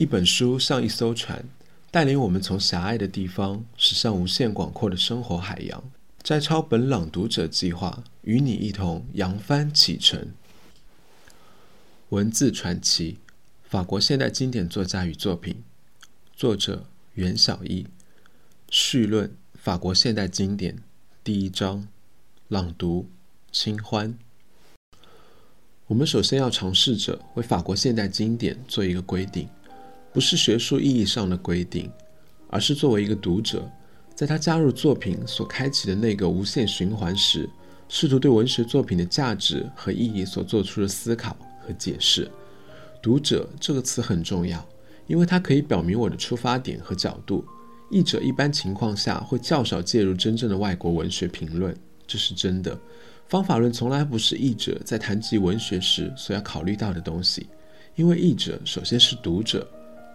一本书像一艘船，带领我们从狭隘的地方驶向无限广阔的生活海洋。摘抄本朗读者计划，与你一同扬帆启程。文字传奇：法国现代经典作家与作品。作者：袁小艺。序论：法国现代经典。第一章。朗读：清欢。我们首先要尝试着为法国现代经典做一个规定，不是学术意义上的规定，而是作为一个读者。在他加入作品所开启的那个无限循环时，试图对文学作品的价值和意义所做出的思考和解释。读者这个词很重要，因为它可以表明我的出发点和角度。译者一般情况下会较少介入真正的外国文学评论，这是真的。方法论从来不是译者在谈及文学时所要考虑到的东西，因为译者首先是读者。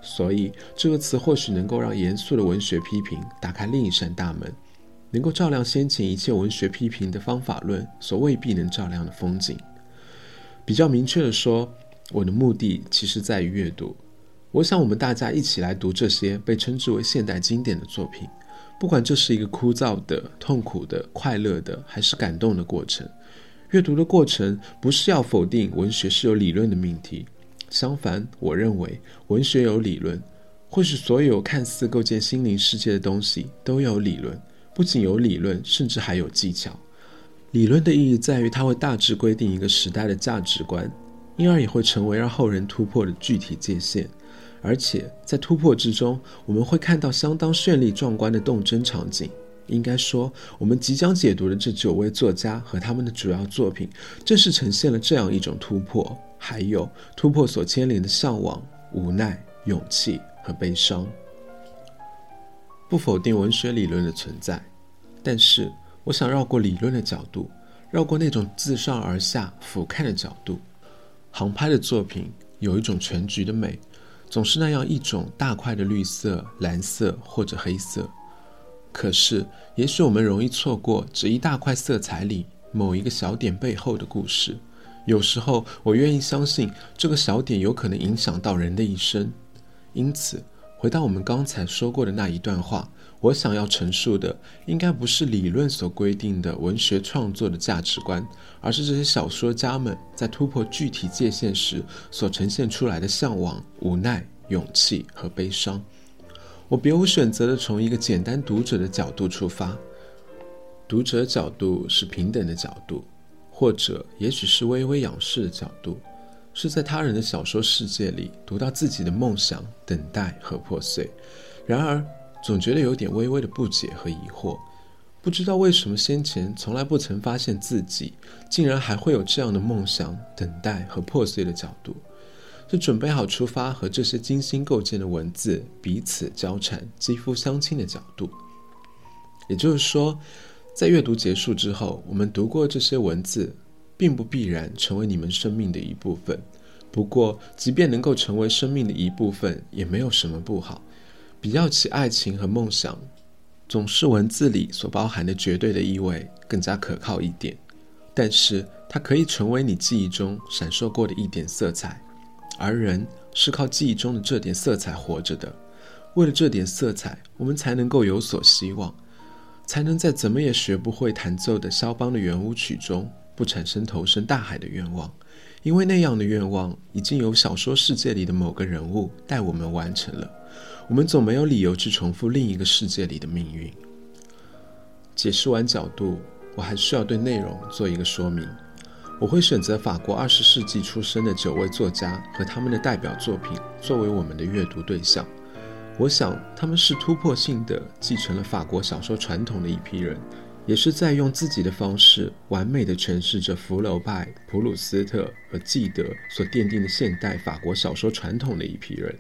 所以，这个词或许能够让严肃的文学批评打开另一扇大门，能够照亮先前一切文学批评的方法论所未必能照亮的风景。比较明确的说，我的目的其实在于阅读。我想，我们大家一起来读这些被称之为现代经典的作品，不管这是一个枯燥的、痛苦的、快乐的，还是感动的过程。阅读的过程不是要否定文学是有理论的命题。相反，我认为文学有理论，或许所有看似构建心灵世界的东西都有理论，不仅有理论，甚至还有技巧。理论的意义在于它会大致规定一个时代的价值观，因而也会成为让后人突破的具体界限。而且在突破之中，我们会看到相当绚丽壮观的动真场景。应该说，我们即将解读的这九位作家和他们的主要作品，正是呈现了这样一种突破。还有突破所牵连的向往、无奈、勇气和悲伤。不否定文学理论的存在，但是我想绕过理论的角度，绕过那种自上而下俯瞰的角度。航拍的作品有一种全局的美，总是那样一种大块的绿色、蓝色或者黑色。可是，也许我们容易错过这一大块色彩里某一个小点背后的故事。有时候，我愿意相信这个小点有可能影响到人的一生。因此，回到我们刚才说过的那一段话，我想要陈述的，应该不是理论所规定的文学创作的价值观，而是这些小说家们在突破具体界限时所呈现出来的向往、无奈、勇气和悲伤。我别无选择地从一个简单读者的角度出发，读者角度是平等的角度。或者，也许是微微仰视的角度，是在他人的小说世界里读到自己的梦想、等待和破碎。然而，总觉得有点微微的不解和疑惑，不知道为什么先前从来不曾发现自己，竟然还会有这样的梦想、等待和破碎的角度。是准备好出发和这些精心构建的文字彼此交缠、肌肤相亲的角度。也就是说。在阅读结束之后，我们读过这些文字，并不必然成为你们生命的一部分。不过，即便能够成为生命的一部分，也没有什么不好。比较起爱情和梦想，总是文字里所包含的绝对的意味更加可靠一点。但是，它可以成为你记忆中闪烁过的一点色彩，而人是靠记忆中的这点色彩活着的。为了这点色彩，我们才能够有所希望。才能在怎么也学不会弹奏的肖邦的圆舞曲中不产生投身大海的愿望，因为那样的愿望已经由小说世界里的某个人物带我们完成了。我们总没有理由去重复另一个世界里的命运。解释完角度，我还需要对内容做一个说明。我会选择法国二十世纪出生的九位作家和他们的代表作品作为我们的阅读对象。我想，他们是突破性的继承了法国小说传统的一批人，也是在用自己的方式完美的诠释着福楼拜、普鲁斯特和纪德所奠定的现代法国小说传统的一批人。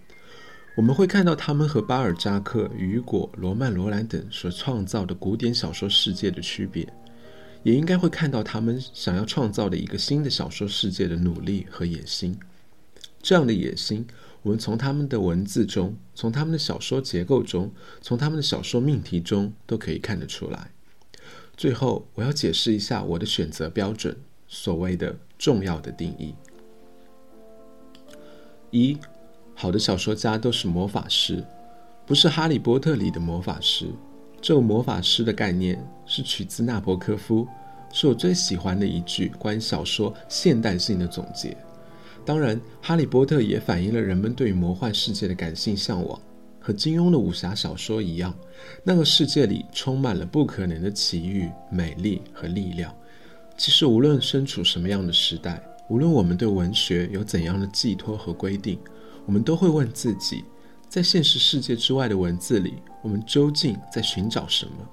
我们会看到他们和巴尔扎克、雨果、罗曼·罗兰等所创造的古典小说世界的区别，也应该会看到他们想要创造的一个新的小说世界的努力和野心。这样的野心。我们从他们的文字中，从他们的小说结构中，从他们的小说命题中，都可以看得出来。最后，我要解释一下我的选择标准，所谓的重要的定义：一，好的小说家都是魔法师，不是《哈利波特》里的魔法师。这个魔法师的概念是取自纳博科夫，是我最喜欢的一句关于小说现代性的总结。当然，《哈利波特》也反映了人们对于魔幻世界的感性向往。和金庸的武侠小说一样，那个世界里充满了不可能的奇遇、美丽和力量。其实，无论身处什么样的时代，无论我们对文学有怎样的寄托和规定，我们都会问自己：在现实世界之外的文字里，我们究竟在寻找什么？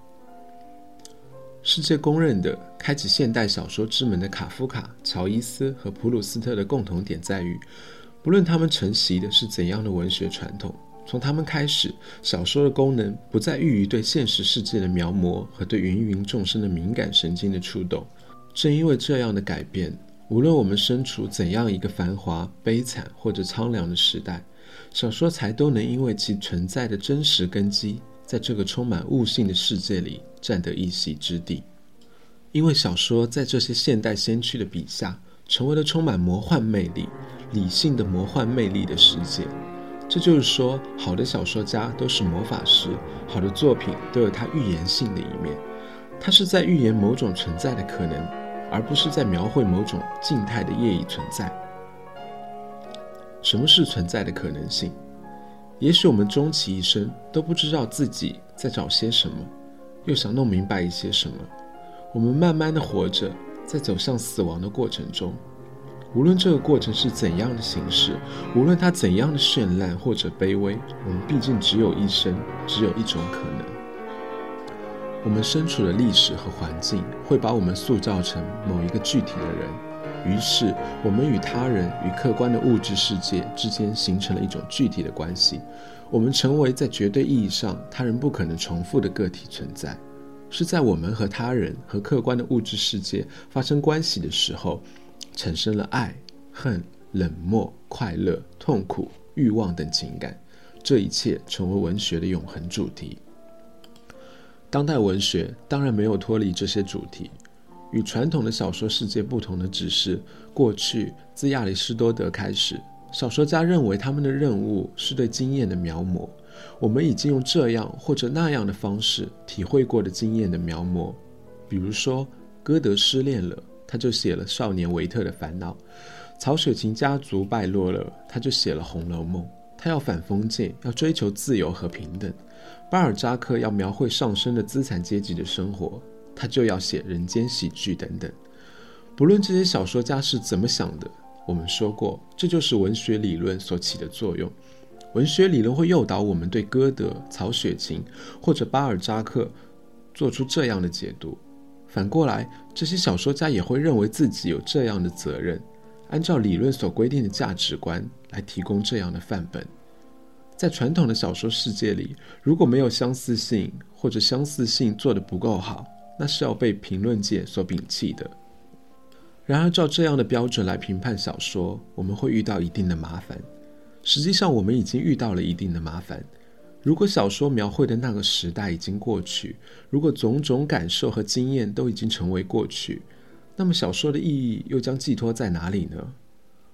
世界公认的开启现代小说之门的卡夫卡、乔伊斯和普鲁斯特的共同点在于，不论他们承袭的是怎样的文学传统。从他们开始，小说的功能不再寓于对现实世界的描摹和对芸芸众生的敏感神经的触动。正因为这样的改变，无论我们身处怎样一个繁华、悲惨或者苍凉的时代，小说才都能因为其存在的真实根基，在这个充满悟性的世界里占得一席之地。因为小说在这些现代先驱的笔下，成为了充满魔幻魅力、理性的魔幻魅力的世界。这就是说，好的小说家都是魔法师，好的作品都有它预言性的一面。它是在预言某种存在的可能，而不是在描绘某种静态的业已存在。什么是存在的可能性？也许我们终其一生都不知道自己在找些什么，又想弄明白一些什么。我们慢慢的活着，在走向死亡的过程中。无论这个过程是怎样的形式，无论它怎样的绚烂或者卑微，我们毕竟只有一生，只有一种可能。我们身处的历史和环境会把我们塑造成某一个具体的人，于是我们与他人与客观的物质世界之间形成了一种具体的关系。我们成为在绝对意义上他人不可能重复的个体存在，是在我们和他人和客观的物质世界发生关系的时候。产生了爱、恨、冷漠、快乐、痛苦、欲望等情感，这一切成为文学的永恒主题。当代文学当然没有脱离这些主题。与传统的小说世界不同的只是，过去自亚里士多德开始，小说家认为他们的任务是对经验的描摹。我们已经用这样或者那样的方式体会过的经验的描摹，比如说，歌德失恋了。他就写了少年维特的烦恼，曹雪芹家族败落了，他就写了《红楼梦》。他要反封建，要追求自由和平等。巴尔扎克要描绘上升的资产阶级的生活，他就要写人间喜剧等等。不论这些小说家是怎么想的，我们说过，这就是文学理论所起的作用。文学理论会诱导我们对歌德、曹雪芹或者巴尔扎克做出这样的解读。反过来，这些小说家也会认为自己有这样的责任，按照理论所规定的价值观来提供这样的范本。在传统的小说世界里，如果没有相似性，或者相似性做得不够好，那是要被评论界所摒弃的。然而，照这样的标准来评判小说，我们会遇到一定的麻烦。实际上，我们已经遇到了一定的麻烦。如果小说描绘的那个时代已经过去，如果种种感受和经验都已经成为过去，那么小说的意义又将寄托在哪里呢？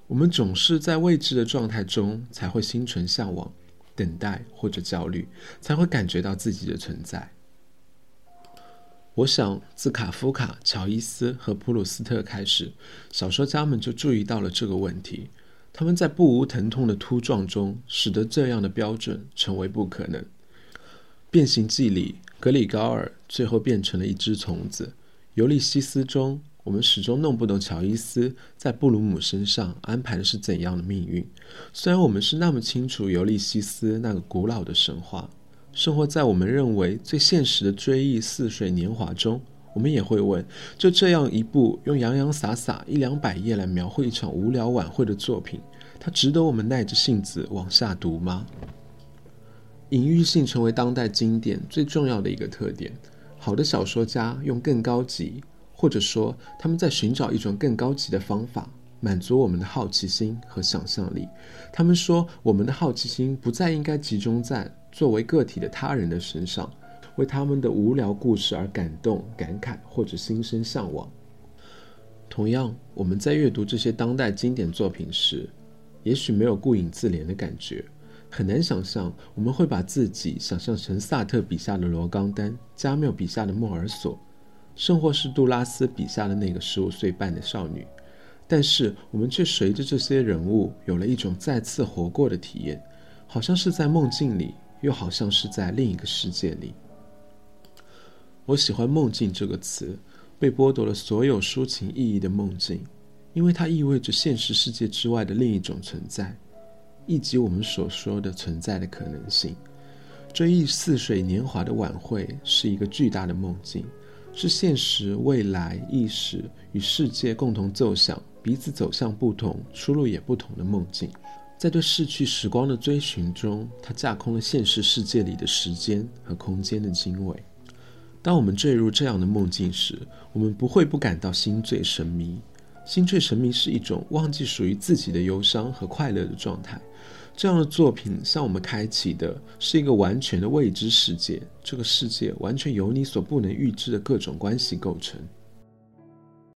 我们总是在未知的状态中才会心存向往、等待或者焦虑，才会感觉到自己的存在。我想，自卡夫卡、乔伊斯和普鲁斯特开始，小说家们就注意到了这个问题。他们在不无疼痛的突撞中，使得这样的标准成为不可能。《变形记》里，格里高尔最后变成了一只虫子。《尤利西斯》中，我们始终弄不懂乔伊斯在布鲁姆身上安排的是怎样的命运。虽然我们是那么清楚尤利西斯那个古老的神话，生活在我们认为最现实的追忆似水年华中。我们也会问：就这样一部用洋洋洒洒一两百页来描绘一场无聊晚会的作品，它值得我们耐着性子往下读吗？隐喻性成为当代经典最重要的一个特点。好的小说家用更高级，或者说他们在寻找一种更高级的方法，满足我们的好奇心和想象力。他们说，我们的好奇心不再应该集中在作为个体的他人的身上。为他们的无聊故事而感动、感慨或者心生向往。同样，我们在阅读这些当代经典作品时，也许没有顾影自怜的感觉。很难想象我们会把自己想象成萨特笔下的罗冈丹、加缪笔下的莫尔索，甚或是杜拉斯笔下的那个十五岁半的少女。但是我们却随着这些人物有了一种再次活过的体验，好像是在梦境里，又好像是在另一个世界里。我喜欢“梦境”这个词，被剥夺了所有抒情意义的梦境。因为它意味着现实世界之外的另一种存在，以及我们所说的存在的可能性。追忆似水年华的晚会是一个巨大的梦境，是现实、未来、意识与世界共同奏响、彼此走向不同、出路也不同的梦境。在对逝去时光的追寻中，它架空了现实世界里的时间和空间的经纬。当我们坠入这样的梦境时，我们不会不感到心醉神迷。心醉神迷是一种忘记属于自己的忧伤和快乐的状态。这样的作品向我们开启的是一个完全的未知世界，这个世界完全由你所不能预知的各种关系构成。